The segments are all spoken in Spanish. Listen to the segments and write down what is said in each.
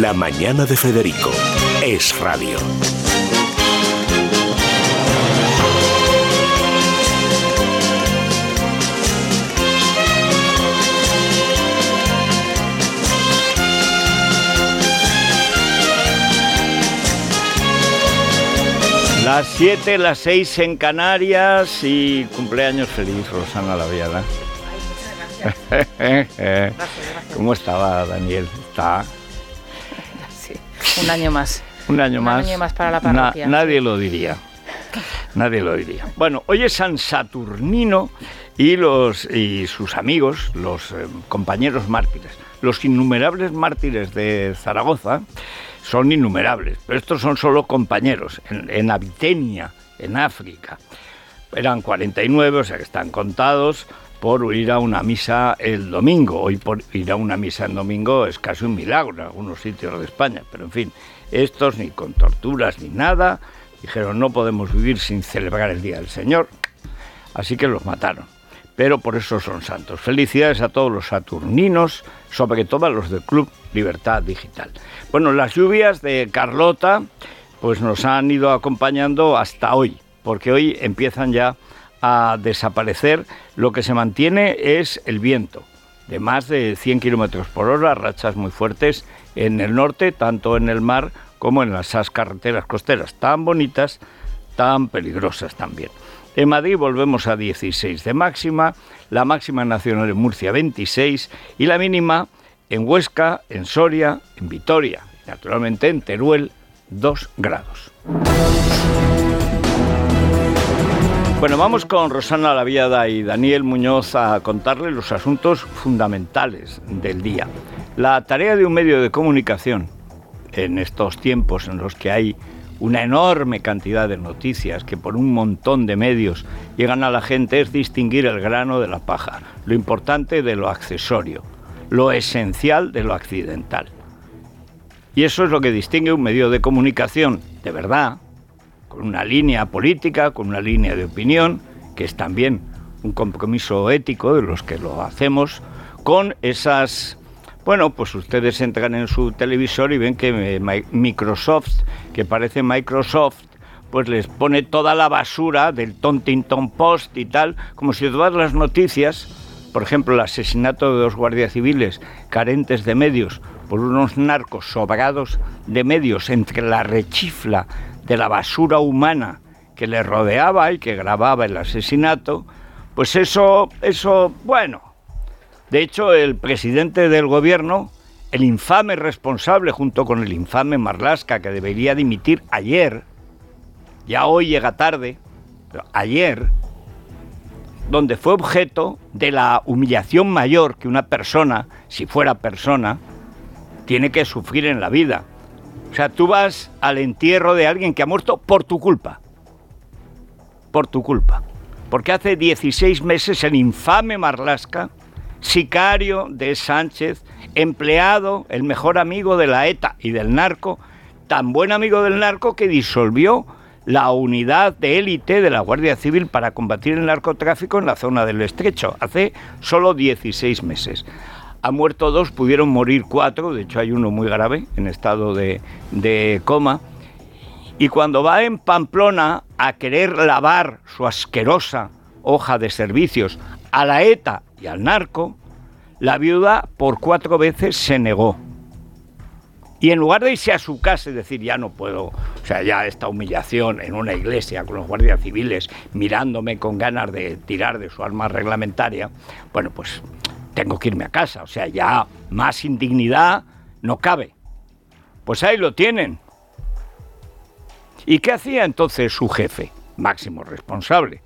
La Mañana de Federico. Es Radio. Las 7, las 6 en Canarias y cumpleaños feliz, Rosana Laviada. ¿Cómo estaba Daniel? Está. Un año más. Un año más. Un año más para la parroquia. nadie lo diría. Nadie lo diría. Bueno, hoy es San Saturnino y, los, y sus amigos, los eh, compañeros mártires, los innumerables mártires de Zaragoza, son innumerables, pero estos son solo compañeros. En, en Abitenia, en África, eran 49, o sea que están contados por ir a una misa el domingo. Hoy por ir a una misa el domingo es casi un milagro en algunos sitios de España, pero en fin, estos ni con torturas ni nada, dijeron no podemos vivir sin celebrar el Día del Señor, así que los mataron. Pero por eso son santos. Felicidades a todos los saturninos, sobre todo a los del Club Libertad Digital. Bueno, las lluvias de Carlota pues nos han ido acompañando hasta hoy, porque hoy empiezan ya a desaparecer. Lo que se mantiene es el viento, de más de 100 kilómetros por hora, rachas muy fuertes en el norte, tanto en el mar como en las carreteras costeras, tan bonitas, tan peligrosas también. En Madrid volvemos a 16 de máxima, la máxima nacional en Murcia 26 y la mínima en Huesca, en Soria, en Vitoria naturalmente en Teruel 2 grados. Bueno, vamos con Rosana Laviada y Daniel Muñoz a contarles los asuntos fundamentales del día. La tarea de un medio de comunicación en estos tiempos en los que hay una enorme cantidad de noticias que por un montón de medios llegan a la gente es distinguir el grano de la paja, lo importante de lo accesorio, lo esencial de lo accidental. Y eso es lo que distingue un medio de comunicación de verdad, con una línea política, con una línea de opinión, que es también un compromiso ético de los que lo hacemos, con esas... Bueno, pues ustedes entran en su televisor y ven que Microsoft, que parece Microsoft, pues les pone toda la basura del Tontington Post y tal, como si todas las noticias, por ejemplo, el asesinato de dos guardias civiles carentes de medios por unos narcos sobrados de medios entre la rechifla de la basura humana que le rodeaba y que grababa el asesinato, pues eso, eso, bueno. De hecho, el presidente del gobierno, el infame responsable junto con el infame Marlasca, que debería dimitir ayer, ya hoy llega tarde, pero ayer, donde fue objeto de la humillación mayor que una persona, si fuera persona, tiene que sufrir en la vida o sea, tú vas al entierro de alguien que ha muerto por tu culpa. Por tu culpa. Porque hace 16 meses el infame Marlasca, sicario de Sánchez, empleado, el mejor amigo de la ETA y del narco, tan buen amigo del narco que disolvió la unidad de élite de la Guardia Civil para combatir el narcotráfico en la zona del estrecho, hace solo 16 meses ha muerto dos, pudieron morir cuatro, de hecho hay uno muy grave en estado de, de coma. Y cuando va en Pamplona a querer lavar su asquerosa hoja de servicios a la ETA y al narco, la viuda por cuatro veces se negó. Y en lugar de irse a su casa y decir, ya no puedo, o sea, ya esta humillación en una iglesia con los guardias civiles mirándome con ganas de tirar de su arma reglamentaria, bueno, pues tengo que irme a casa. O sea, ya más indignidad no cabe. Pues ahí lo tienen. ¿Y qué hacía entonces su jefe, máximo responsable?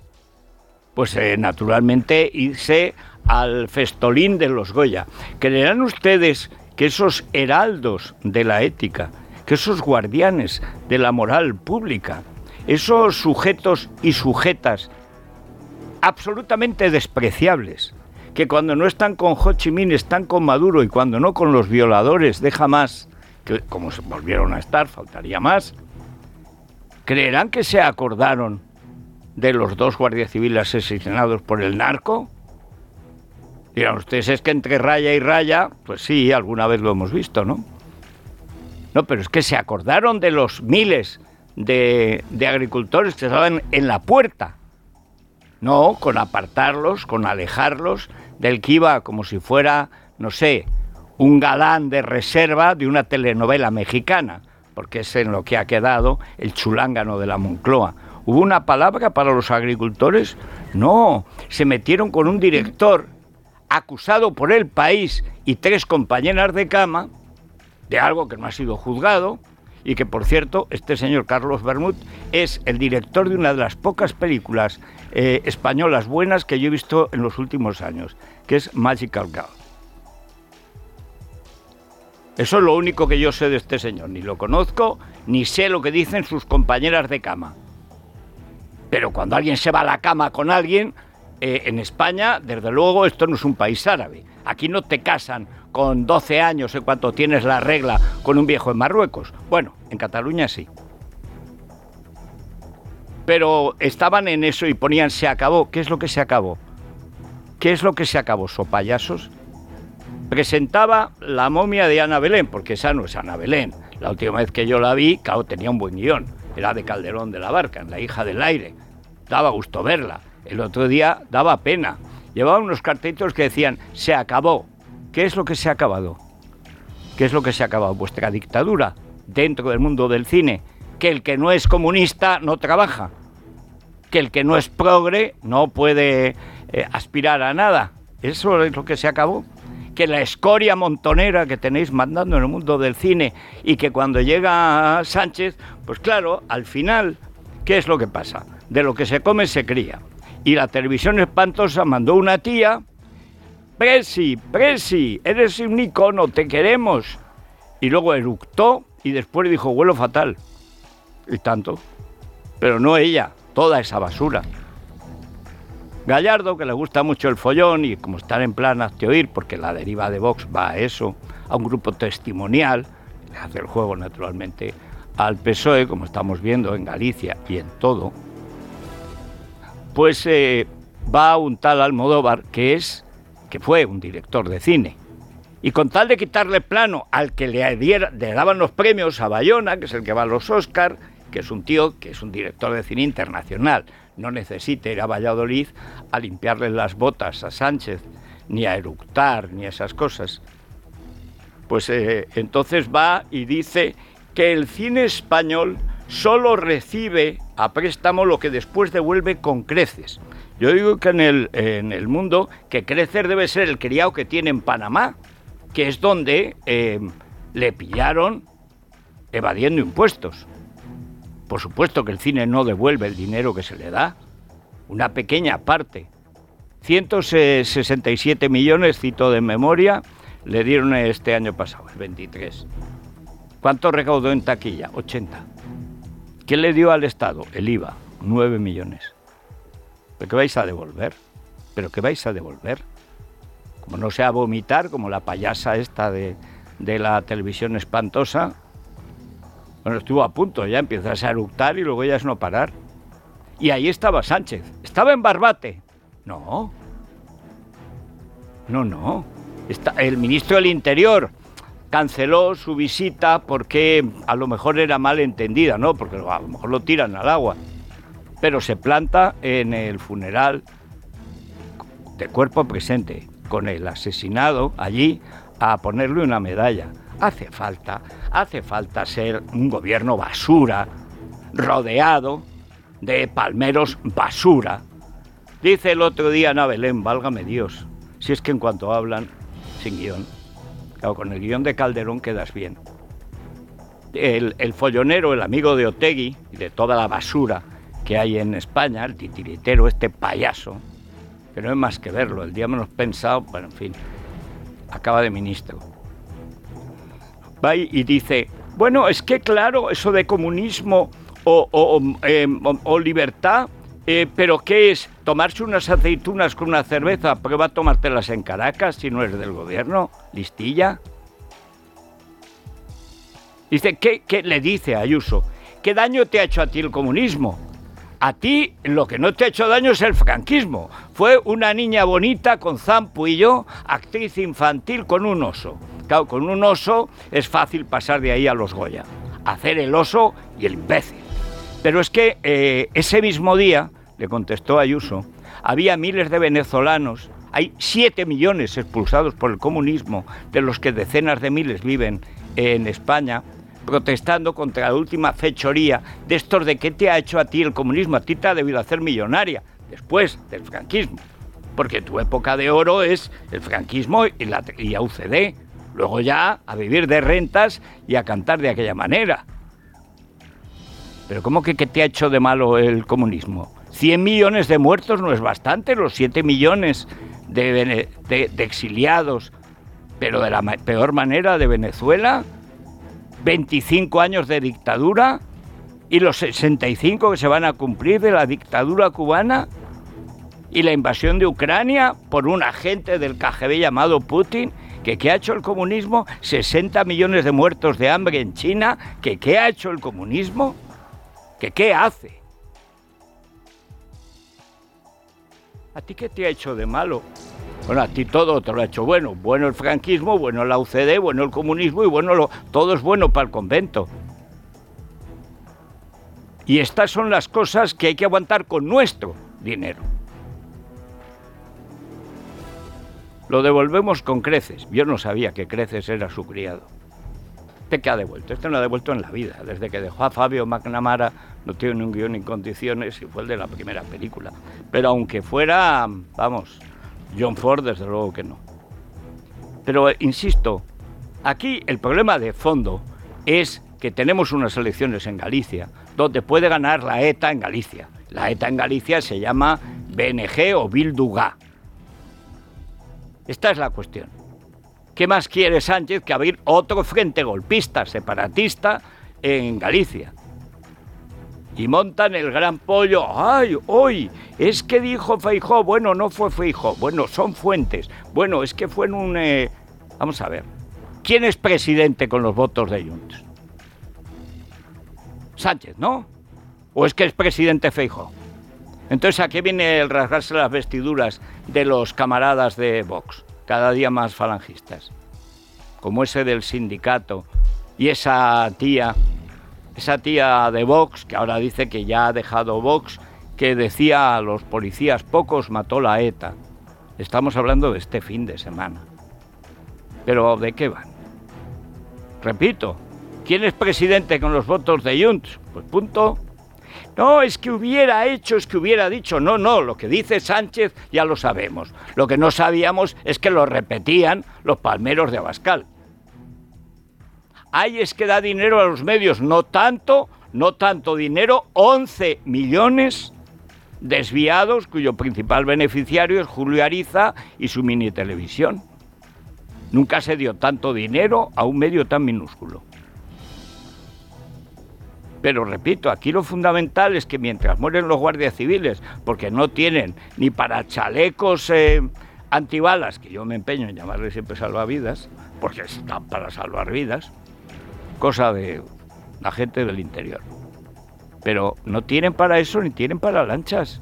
Pues eh, naturalmente irse al festolín de los Goya. ¿Creerán ustedes que esos heraldos de la ética, que esos guardianes de la moral pública, esos sujetos y sujetas absolutamente despreciables, que cuando no están con Ho Chi Minh están con Maduro y cuando no con los violadores de más que como se volvieron a estar, faltaría más, ¿creerán que se acordaron de los dos guardias civiles asesinados por el narco? Dirán ustedes, es que entre raya y raya, pues sí, alguna vez lo hemos visto, ¿no? No, pero es que se acordaron de los miles de, de agricultores que estaban en la puerta. No, con apartarlos, con alejarlos del que iba como si fuera, no sé, un galán de reserva de una telenovela mexicana, porque es en lo que ha quedado el chulángano de la Moncloa. ¿Hubo una palabra para los agricultores? No, se metieron con un director acusado por el país y tres compañeras de cama de algo que no ha sido juzgado y que, por cierto, este señor Carlos Bermud es el director de una de las pocas películas eh, españolas buenas que yo he visto en los últimos años, que es Magical Girl. Eso es lo único que yo sé de este señor. Ni lo conozco, ni sé lo que dicen sus compañeras de cama. Pero cuando alguien se va a la cama con alguien, eh, en España, desde luego, esto no es un país árabe. Aquí no te casan con 12 años en cuanto tienes la regla con un viejo en Marruecos. Bueno, en Cataluña sí. Pero estaban en eso y ponían se acabó. ¿Qué es lo que se acabó? ¿Qué es lo que se acabó, so payasos? Presentaba la momia de Ana Belén, porque esa no es Ana Belén. La última vez que yo la vi, claro, tenía un buen guion. Era de Calderón de la Barca, la hija del aire. Daba gusto verla. El otro día daba pena. Llevaba unos cartelitos que decían, se acabó. ¿Qué es lo que se ha acabado? ¿Qué es lo que se ha acabado? Vuestra dictadura dentro del mundo del cine. Que el que no es comunista no trabaja. Que el que no es progre no puede eh, aspirar a nada. Eso es lo que se acabó. Que la escoria montonera que tenéis mandando en el mundo del cine y que cuando llega Sánchez, pues claro, al final, ¿qué es lo que pasa? De lo que se come se cría. Y la televisión espantosa mandó una tía Presi, Presi, eres un icono, te queremos. Y luego eructó y después dijo, huelo fatal. Y tanto. Pero no ella, toda esa basura. Gallardo, que le gusta mucho el follón y como estar en plan hazte oír, porque la deriva de Vox va a eso, a un grupo testimonial, le hace el juego naturalmente al PSOE, como estamos viendo en Galicia y en todo, pues eh, va a un tal Almodóvar que es que fue un director de cine. Y con tal de quitarle plano al que le, daban los premios a Bayona, que es el que va a los Oscar, que es un tío que es un director de cine internacional, no necesita ir a Valladolid a limpiarle las botas a Sánchez, ni a eructar, ni esas cosas. Pues eh, entonces va y dice que el cine español solo recibe a préstamo lo que después devuelve con creces. Yo digo que en el, en el mundo que crecer debe ser el criado que tiene en Panamá, que es donde eh, le pillaron evadiendo impuestos. Por supuesto que el cine no devuelve el dinero que se le da, una pequeña parte. 167 millones, cito de memoria, le dieron este año pasado, el 23. ¿Cuánto recaudó en taquilla? 80. ¿Qué le dio al Estado? El IVA, 9 millones. ¿Pero qué vais a devolver? ¿Pero qué vais a devolver? Como no sea vomitar, como la payasa esta de, la televisión espantosa. Bueno, estuvo a punto, ya empiezas a eructar y luego ya es no parar. Y ahí estaba Sánchez. ¿Estaba en Barbate? No. No, no. Está, el ministro del Interior canceló su visita porque a lo mejor era mal entendida, ¿no? Porque a lo mejor lo tiran al agua pero se planta en el funeral de cuerpo presente, con el asesinado allí a ponerle una medalla. Hace falta, hace falta ser un gobierno basura, rodeado de palmeros basura. Dice el otro día Ana Belén, válgame Dios, si es que en cuanto hablan sin guion, claro, con el guion de Calderón quedas bien. El, el follonero, el amigo de Otegui y de toda la basura que hay en España, el titiritero, este payaso, que no es más que verlo, el día menos pensado, bueno, en fin, acaba de ministro. Va y dice, bueno, es que claro, eso de comunismo o, em, libertad, eh, pero ¿qué es? ¿Tomarse unas aceitunas con una cerveza? Prueba a tomártelas en Caracas si no es del gobierno, listilla. Dice, ¿qué, ¿qué le dice a Ayuso? ¿Qué daño te ha hecho a ti el comunismo? A ti lo que no te ha hecho daño es el franquismo. Fue una niña bonita con zampo y yo, actriz infantil con un oso. Claro, con un oso es fácil pasar de ahí a los Goya. Hacer el oso y el imbécil. Pero es que eh, ese mismo día, le contestó Ayuso, había miles de venezolanos, hay 7 millones expulsados por el comunismo, de los que decenas de miles viven en España, protestando contra la última fechoría de estos de qué te ha hecho a ti el comunismo, a ti te ha debido hacer millonaria después del franquismo, porque tu época de oro es el franquismo y la UCD, luego ya a vivir de rentas y a cantar de aquella manera. Pero ¿cómo que te ha hecho de malo el comunismo? 100 millones de muertos no es bastante, los 7 millones de, de exiliados, pero de la peor manera de Venezuela, 25 años de dictadura y los 65 que se van a cumplir de la dictadura cubana y la invasión de Ucrania por un agente del KGB llamado Putin, que qué ha hecho el comunismo, 60 millones de muertos de hambre en China, que qué ha hecho el comunismo, que qué hace. ¿A ti qué te ha hecho de malo? Bueno, a ti todo te lo ha hecho bueno. Bueno el franquismo, bueno la UCD, bueno el comunismo y bueno lo, todo es bueno para el convento. Y estas son las cosas que hay que aguantar con nuestro dinero. Lo devolvemos con creces. Yo no sabía que creces era su criado. ¿Este qué ha devuelto? Este no ha devuelto en la vida. Desde que dejó a Fabio McNamara no tiene un guion en condiciones y fue el de la primera película. Pero aunque fuera, vamos, John Ford, desde luego que no. Pero insisto, aquí el problema de fondo es que tenemos unas elecciones en Galicia, donde puede ganar la ETA en Galicia. La ETA en Galicia se llama BNG o Bilduga. Esta es la cuestión. ¿Qué más quiere Sánchez que abrir otro frente golpista, separatista en Galicia? Y montan el gran pollo. ¡Ay, hoy! Es que dijo Feijó. Bueno, no fue Feijó. Bueno, son fuentes. Bueno, es que fue en un... Eh, vamos a ver. ¿Quién es presidente con los votos de Junts? Sánchez, ¿no? ¿O es que es presidente Feijó? Entonces, ¿a qué viene el rasgarse las vestiduras de los camaradas de Vox? Cada día más falangistas. Como ese del sindicato y esa tía esa tía de Vox, que ahora dice que ya ha dejado Vox, que decía a los policías, pocos mató la ETA. Estamos hablando de este fin de semana. Pero ¿de qué van? Repito, ¿quién es presidente con los votos de Junts? Pues punto. No, es que hubiera hecho, es que hubiera dicho. No, no, lo que dice Sánchez ya lo sabemos. Lo que no sabíamos es que lo repetían los palmeros de Abascal. Ahí es que da dinero a los medios, no tanto, no tanto dinero, 11 millones desviados, cuyo principal beneficiario es Julio Ariza y su mini televisión. Nunca se dio tanto dinero a un medio tan minúsculo. Pero repito, aquí lo fundamental es que mientras mueren los guardias civiles, porque no tienen ni para chalecos eh, antibalas, que yo me empeño en llamarles siempre salvavidas, porque están para salvar vidas, cosa de la gente del interior. Pero no tienen para eso ni tienen para lanchas.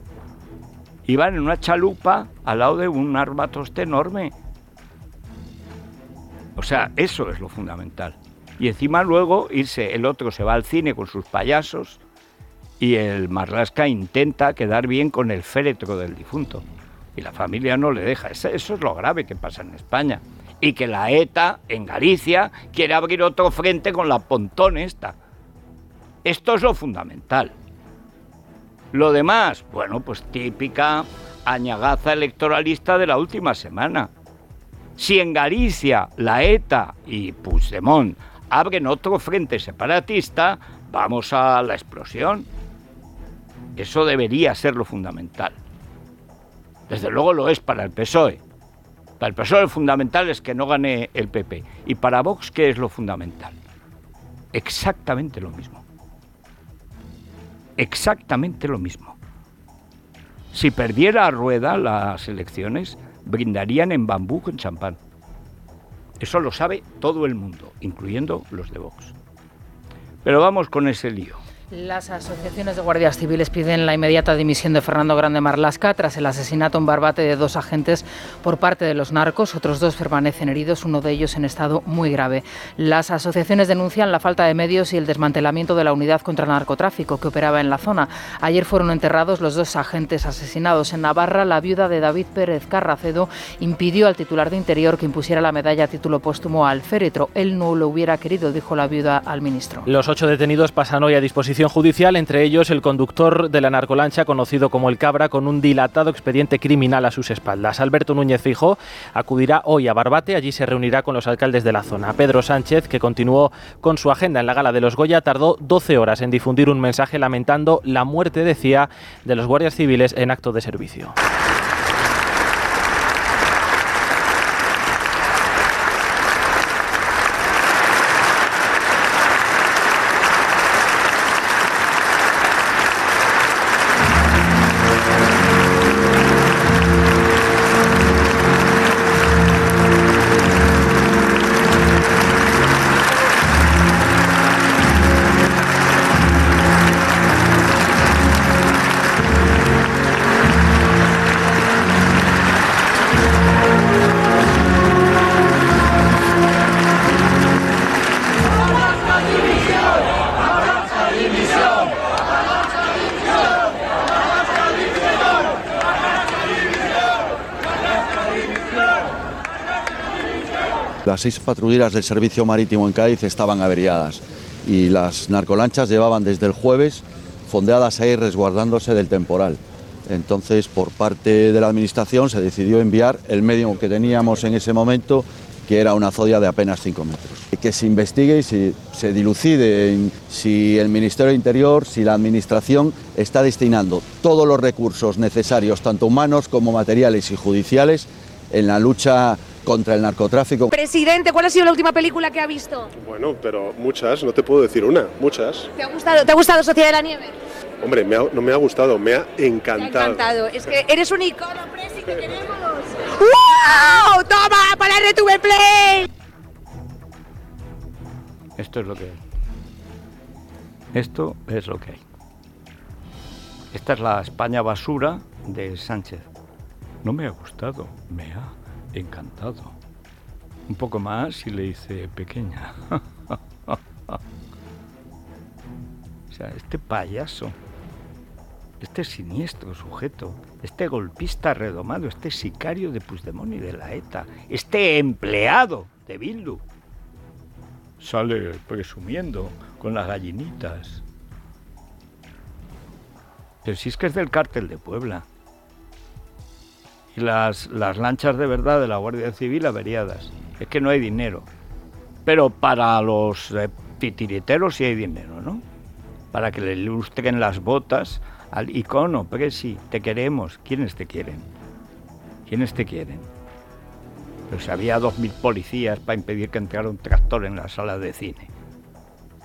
Iban en una chalupa al lado de un armatoste enorme. O sea, eso es lo fundamental. Y encima luego irse, el otro se va al cine con sus payasos y el Marlasca intenta quedar bien con el féretro del difunto. Y la familia no le deja. Eso es lo grave que pasa en España y que la ETA en Galicia quiere abrir otro frente con la pontón esta. Esto es lo fundamental. Lo demás, bueno, pues típica añagaza electoralista de la última semana. Si en Galicia la ETA y Puigdemont abren otro frente separatista, vamos a la explosión. Eso debería ser lo fundamental. Desde luego lo es para el PSOE. Para el PSOE fundamental es que no gane el PP. Y para Vox, ¿qué es lo fundamental? Exactamente lo mismo. Exactamente lo mismo. Si perdiera a Rueda las elecciones, brindarían en bambú con champán. Eso lo sabe todo el mundo, incluyendo los de Vox. Pero vamos con ese lío. Las asociaciones de guardias civiles piden la inmediata dimisión de Fernando Grande Marlasca tras el asesinato en Barbate de dos agentes por parte de los narcos. Otros dos permanecen heridos, uno de ellos en estado muy grave. Las asociaciones denuncian la falta de medios y el desmantelamiento de la unidad contra el narcotráfico que operaba en la zona. Ayer fueron enterrados los dos agentes asesinados. En Navarra, la viuda de David Pérez Carracedo impidió al titular de Interior que impusiera la medalla a título póstumo al féretro. Él no lo hubiera querido, dijo la viuda al ministro. Los ocho detenidos pasan hoy a disposición judicial, entre ellos el conductor de la narcolancha conocido como el Cabra, con un dilatado expediente criminal a sus espaldas. Alberto Núñez Fijo acudirá hoy a Barbate, allí se reunirá con los alcaldes de la zona. Pedro Sánchez, que continuó con su agenda en la gala de los Goya, tardó 12 horas en difundir un mensaje lamentando la muerte, decía, de los guardias civiles en acto de servicio. Las seis patrulleras del servicio marítimo en Cádiz estaban averiadas y las narcolanchas llevaban desde el jueves fondeadas ahí resguardándose del temporal. Entonces, por parte de la Administración se decidió enviar el medio que teníamos en ese momento, que era una zodia de apenas 5 metros. Que se investigue y se, se dilucide si el Ministerio de Interior, si la Administración está destinando todos los recursos necesarios, tanto humanos como materiales y judiciales, en la lucha contra el narcotráfico. Presidente, ¿cuál ha sido la última película que ha visto? Bueno, pero muchas, no te puedo decir una, muchas. ¿Te ha gustado, ¿te ha gustado Sociedad de la Nieve? Hombre, me ha- no me ha gustado, me ha encantado. Me ha encantado. Es que eres un icono, Presi, que queremos. ¡Wow! ¡Toma! ¡Para RTV Play! Esto es lo que hay. Esto es lo que hay. Esta es la España basura de Sánchez. No me ha gustado, me ha encantado. Un poco más y le dice pequeña. o sea, este payaso, este siniestro sujeto, este golpista redomado, este sicario de Puigdemont y de la ETA, este empleado de Bildu, sale presumiendo con las gallinitas. Pero si es que es del cártel de Puebla. Las, las lanchas de verdad de la Guardia Civil averiadas. Es que no hay dinero. Pero para los eh, titiriteros sí hay dinero, ¿no? Para que le ilustren las botas al icono. Porque sí, te queremos. ¿Quiénes te quieren? ¿Quiénes te quieren? Si había 2.000 policías para impedir que entrara un tractor en la sala de cine,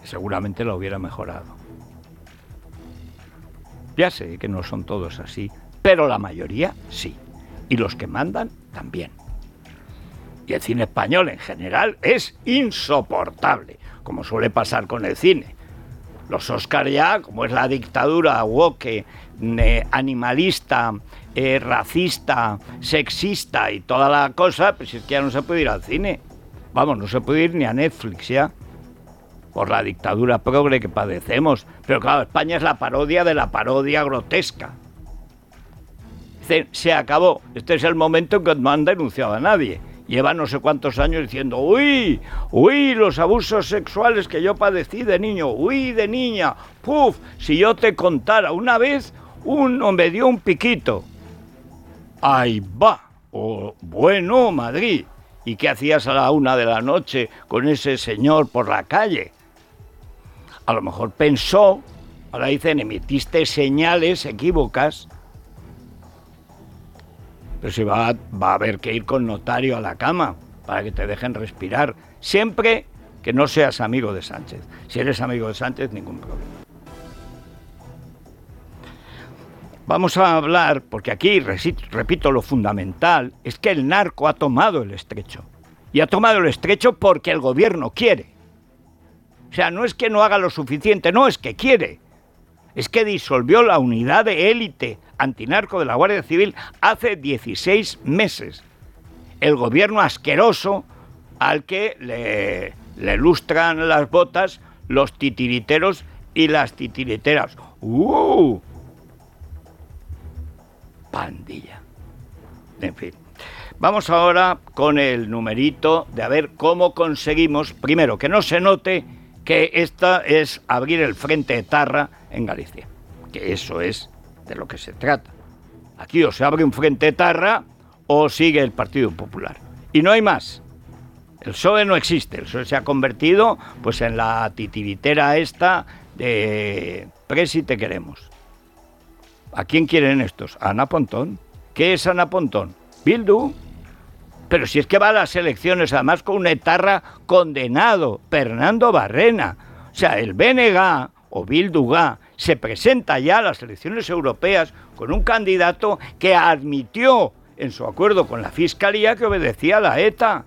seguramente lo hubiera mejorado. Ya sé que no son todos así, pero la mayoría sí. Y los que mandan también. Y el cine español en general es insoportable, como suele pasar con el cine. Los Oscar ya, como es la dictadura woke, animalista, eh, racista, sexista y toda la cosa, pues es que ya no se puede ir al cine. Vamos, no se puede ir ni a Netflix ya. Por la dictadura progre que padecemos. Pero claro, España es la parodia de la parodia grotesca. Dice, se acabó. Este es el momento en que no han denunciado a nadie. Lleva no sé cuántos años diciendo, uy, uy, los abusos sexuales que yo padecí de niño, uy, de niña, puf, si yo te contara una vez, uno me dio un piquito. Ahí va. Oh, bueno, Madrid. ¿Y qué hacías a la una de la noche con ese señor por la calle? A lo mejor pensó, ahora dicen, emitiste señales equívocas. Pero si va, va a haber que ir con notario a la cama para que te dejen respirar. Siempre que no seas amigo de Sánchez. Si eres amigo de Sánchez, ningún problema. Vamos a hablar, porque aquí, repito, lo fundamental es que el narco ha tomado el estrecho. Y ha tomado el estrecho porque el gobierno quiere. O sea, no es que no haga lo suficiente, no, es que quiere. Es que disolvió la unidad de élite antinarco de la Guardia Civil hace 16 meses. El gobierno asqueroso al que le, le lustran las botas los titiriteros y las titiriteras. ¡Uh! Pandilla. En fin. Vamos ahora con el numerito de a ver cómo conseguimos, primero, que no se note que esta es abrir el frente de Tarra en Galicia. Que eso es de lo que se trata. Aquí o se abre un frente de Tarra o sigue el Partido Popular. Y no hay más. El PSOE no existe. El PSOE se ha convertido pues en la titiritera esta de Presi te queremos. ¿A quién quieren estos? ¿A Ana Pontón? ¿Qué es Ana Pontón? Bildu. Pero si es que va a las elecciones además con un etarra condenado, Fernando Barrena. O sea, el BNG o Bilduga se presenta ya a las elecciones europeas con un candidato que admitió en su acuerdo con la Fiscalía que obedecía a la ETA.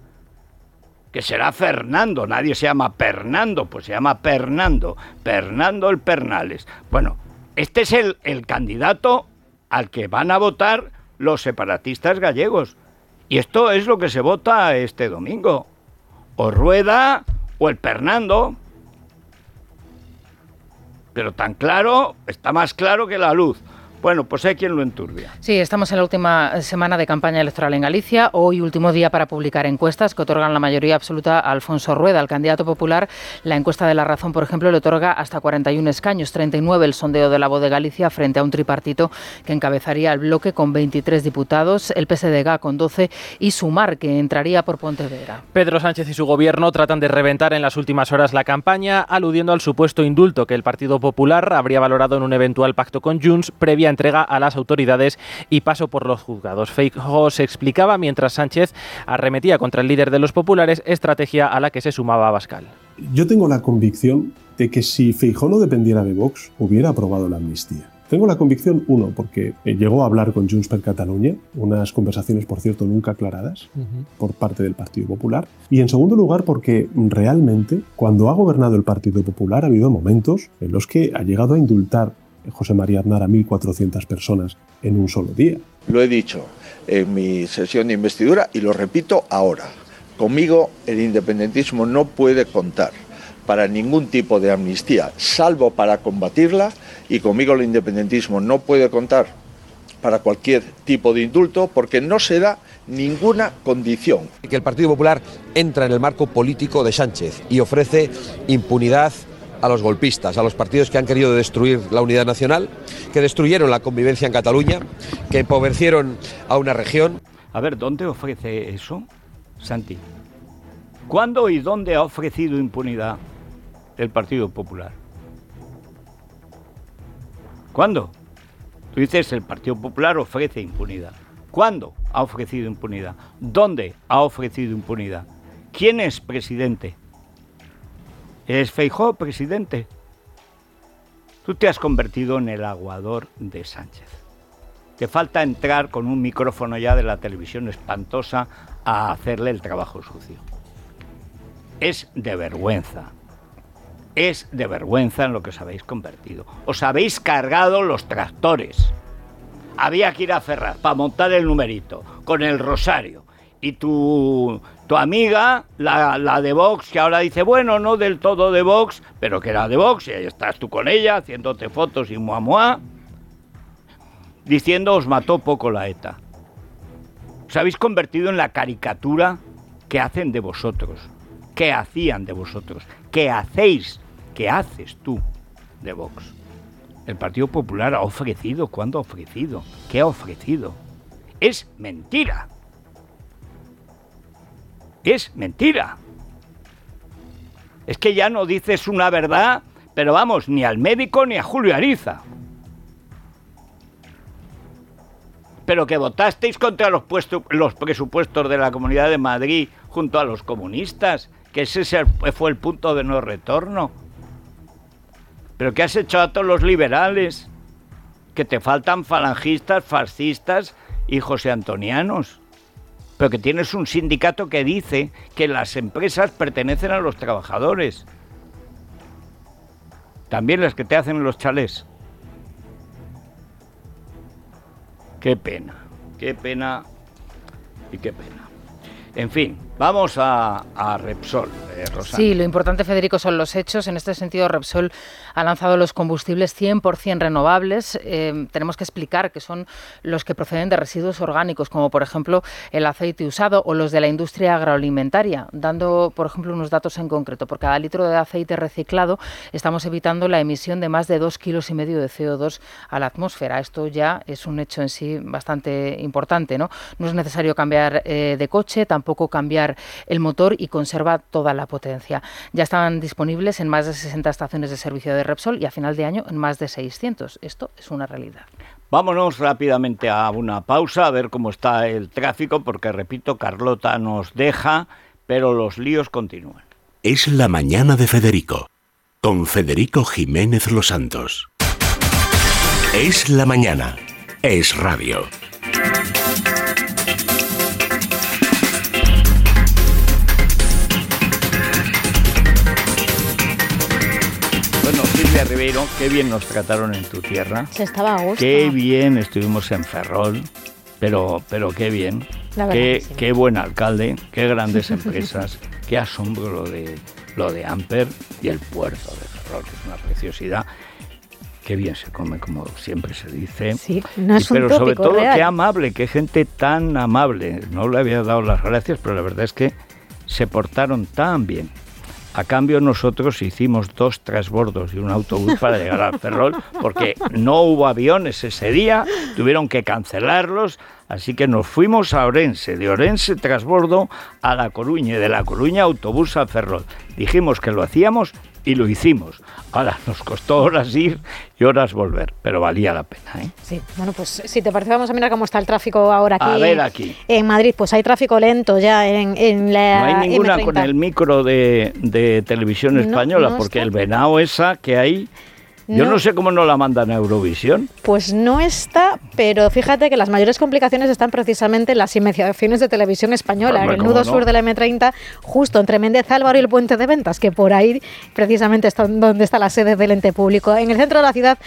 Que será Fernando, nadie se llama Fernando, pues se llama Fernando, Fernando el Pernales. Bueno, este es el, el candidato al que van a votar los separatistas gallegos. Y esto es lo que se vota este domingo. O Rueda o el Fernando. Pero tan claro, está más claro que la luz. Bueno, pues hay quien lo enturbia. Sí, estamos en la última semana de campaña electoral en Galicia. Hoy último día para publicar encuestas que otorgan la mayoría absoluta a Alfonso Rueda, el candidato popular. La encuesta de La Razón, por ejemplo, le otorga hasta 41 escaños, 39 el sondeo de la voz de Galicia frente a un tripartito que encabezaría el bloque con 23 diputados, el PSDG con 12 y Sumar, que entraría por Pontevedra. Pedro Sánchez y su gobierno tratan de reventar en las últimas horas la campaña, aludiendo al supuesto indulto que el Partido Popular habría valorado en un eventual pacto con Junts previa entrega a las autoridades y paso por los juzgados. Feijóo se explicaba mientras Sánchez arremetía contra el líder de los populares, estrategia a la que se sumaba Bascal. Yo tengo la convicción de que si Feijóo no dependiera de Vox, hubiera aprobado la amnistía. Tengo la convicción, uno, porque llegó a hablar con Junts per Catalunya, unas conversaciones, por cierto, nunca aclaradas uh -huh. por parte del Partido Popular. Y en segundo lugar, porque realmente, cuando ha gobernado el Partido Popular, ha habido momentos en los que ha llegado a indultar José María Aznar a 1.400 personas en un solo día. Lo he dicho en mi sesión de investidura y lo repito ahora. Conmigo el independentismo no puede contar para ningún tipo de amnistía, salvo para combatirla, y conmigo el independentismo no puede contar para cualquier tipo de indulto porque no se da ninguna condición. Que el Partido Popular entra en el marco político de Sánchez y ofrece impunidad a los golpistas, a los partidos que han querido destruir la unidad nacional, que destruyeron la convivencia en Cataluña, que empobrecieron a una región. A ver, ¿dónde ofrece eso, Santi? ¿Cuándo y dónde ha ofrecido impunidad el Partido Popular? ¿Cuándo? Tú dices el Partido Popular ofrece impunidad. ¿Cuándo ha ofrecido impunidad? ¿Dónde ha ofrecido impunidad? ¿Quién es presidente? ¿Es Feijó presidente? Tú te has convertido en el aguador de Sánchez. Te falta entrar con un micrófono ya de la televisión espantosa a hacerle el trabajo sucio. Es de vergüenza. Es de vergüenza en lo que os habéis convertido. Os habéis cargado los tractores. Había que ir a Ferraz para montar el numerito con el rosario. Y tu, tu amiga, la, la, de Vox, que ahora dice, bueno, no del todo de Vox, pero que era de Vox, y ahí estás tú con ella, haciéndote fotos y muah, muah, diciendo os mató poco la ETA. Os habéis convertido en la caricatura que hacen de vosotros, que hacían de vosotros, que hacéis, que haces tú de Vox. El Partido Popular ha ofrecido, ¿cuándo ha ofrecido? ¿Qué ha ofrecido? Es mentira es mentira. Es que ya no dices una verdad, pero vamos, ni al médico ni a Julio Ariza. Pero que votasteis contra los, los presupuestos de la Comunidad de Madrid junto a los comunistas, que ese fue el punto de no retorno. Pero que has hecho a todos los liberales, que te faltan falangistas, fascistas y josé antonianos pero que tienes un sindicato que dice que las empresas pertenecen a los trabajadores. También las que te hacen los chalés. Qué pena, qué pena y qué pena. En fin, vamos a, Repsol, eh, Sí, lo importante, Federico, son los hechos. En este sentido, Repsol ha lanzado los combustibles 100% renovables. Eh, tenemos que explicar que son los que proceden de residuos orgánicos, como por ejemplo el aceite usado o los de la industria agroalimentaria, dando, por ejemplo, unos datos en concreto. Por cada litro de aceite reciclado estamos evitando la emisión de más de dos kilos y medio de CO2 a la atmósfera. Esto ya es un hecho en sí bastante importante. No, no es necesario cambiar eh, de coche, tampoco poco cambiar el motor y conserva toda la potencia. Ya están disponibles en más de 60 estaciones de servicio de Repsol y a final de año en más de 600. Esto es una realidad. Vámonos rápidamente a una pausa a ver cómo está el tráfico, porque repito, Carlota nos deja, pero los líos continúan. Es la mañana de Federico, con Federico Jiménez Los Santos. Es la mañana, es radio. Ribeiro, qué bien nos trataron en tu tierra. Se estaba a gusto. Qué bien estuvimos en Ferrol, pero, pero qué bien. Qué, qué buen alcalde, qué grandes empresas, qué asombro lo de, lo de Amper y el puerto de Ferrol, que es una preciosidad. Qué bien se come, como siempre se dice. Sí, no es Pero sobre todo, qué amable, qué gente tan amable. No le había dado las gracias, pero la verdad es que se portaron tan bien. A cambio nosotros hicimos dos transbordos y un autobús para llegar al Ferrol porque no hubo aviones ese día, tuvieron que cancelarlos, así que nos fuimos a Orense, de Orense transbordo a La Coruña y de La Coruña autobús al Ferrol. Dijimos que lo hacíamos y lo hicimos. Ahora, nos costó horas ir y horas volver, pero valía la pena. ¿eh? Sí, bueno, pues si te parece, vamos a mirar cómo está el tráfico ahora aquí. A ver aquí. En Madrid, pues hay tráfico lento ya en, en la. No hay ninguna con el micro de, de televisión española, porque el venado esa que hay yo no sé cómo no la mandan a Eurovisión. Pues no está, pero fíjate que las mayores complicaciones están precisamente en las inmediaciones de televisión española, en el nudo sur de la M30, justo entre Méndez Álvaro y el puente de ventas, que por ahí precisamente está donde está la sede del ente público. En el centro de la ciudad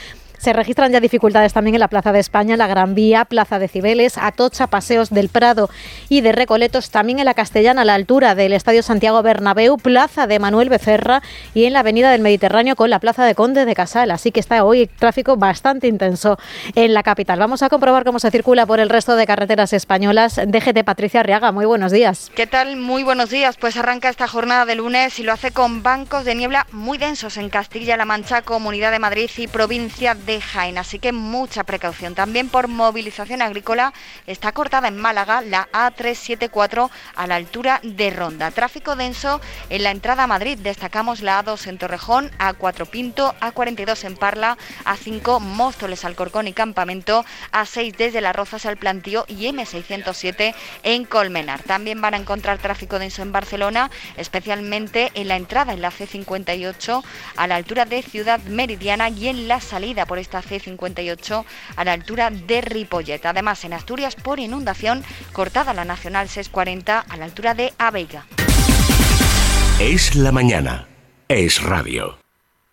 se registran ya dificultades también en la Plaza de España, la Gran Vía, Plaza de Cibeles, Atocha, Paseos del Prado y de Recoletos, también en la Castellana a la altura del Estadio Santiago Bernabéu, Plaza de Manuel Becerra y en la Avenida del Mediterráneo con la Plaza de Conde de Casal. Así que está hoy tráfico bastante intenso en la capital. Vamos a comprobar cómo se circula por el resto de carreteras españolas. DGT Patricia Arriaga, muy buenos días. ¿Qué tal? Muy buenos días. Pues arranca esta jornada de lunes y lo hace con bancos de niebla muy densos en Castilla-La Mancha, Comunidad de Madrid y provincia de Jaén, así que mucha precaución. También por movilización agrícola está cortada en Málaga la A374 a la altura de Ronda. Tráfico denso en la entrada a Madrid. Destacamos la A2 en Torrejón, A4 Pinto, A42 en Parla, A5 Móstoles, Alcorcón y Campamento, A6 desde Las Rozas al Plantío y M607 en Colmenar. También van a encontrar tráfico denso en Barcelona, especialmente en la entrada en la C58 a la altura de Ciudad Meridiana y en la salida por esta C58 a la altura de Ripollet. Además, en Asturias, por inundación, cortada la Nacional 640 a la altura de Aveiga. Es la mañana. Es radio.